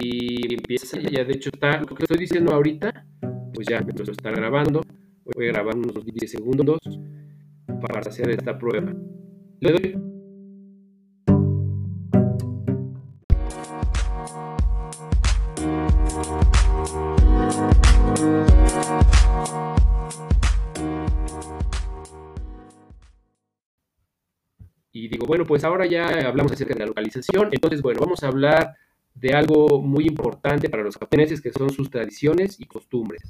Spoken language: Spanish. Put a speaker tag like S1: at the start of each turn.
S1: y empieza, ya de hecho está, lo que estoy diciendo ahorita, pues ya me lo está grabando, voy a grabar unos 10 segundos para hacer esta prueba. Le doy. Y digo, bueno, pues ahora ya hablamos acerca de la localización, entonces, bueno, vamos a hablar de algo muy importante para los japoneses que son sus tradiciones y costumbres.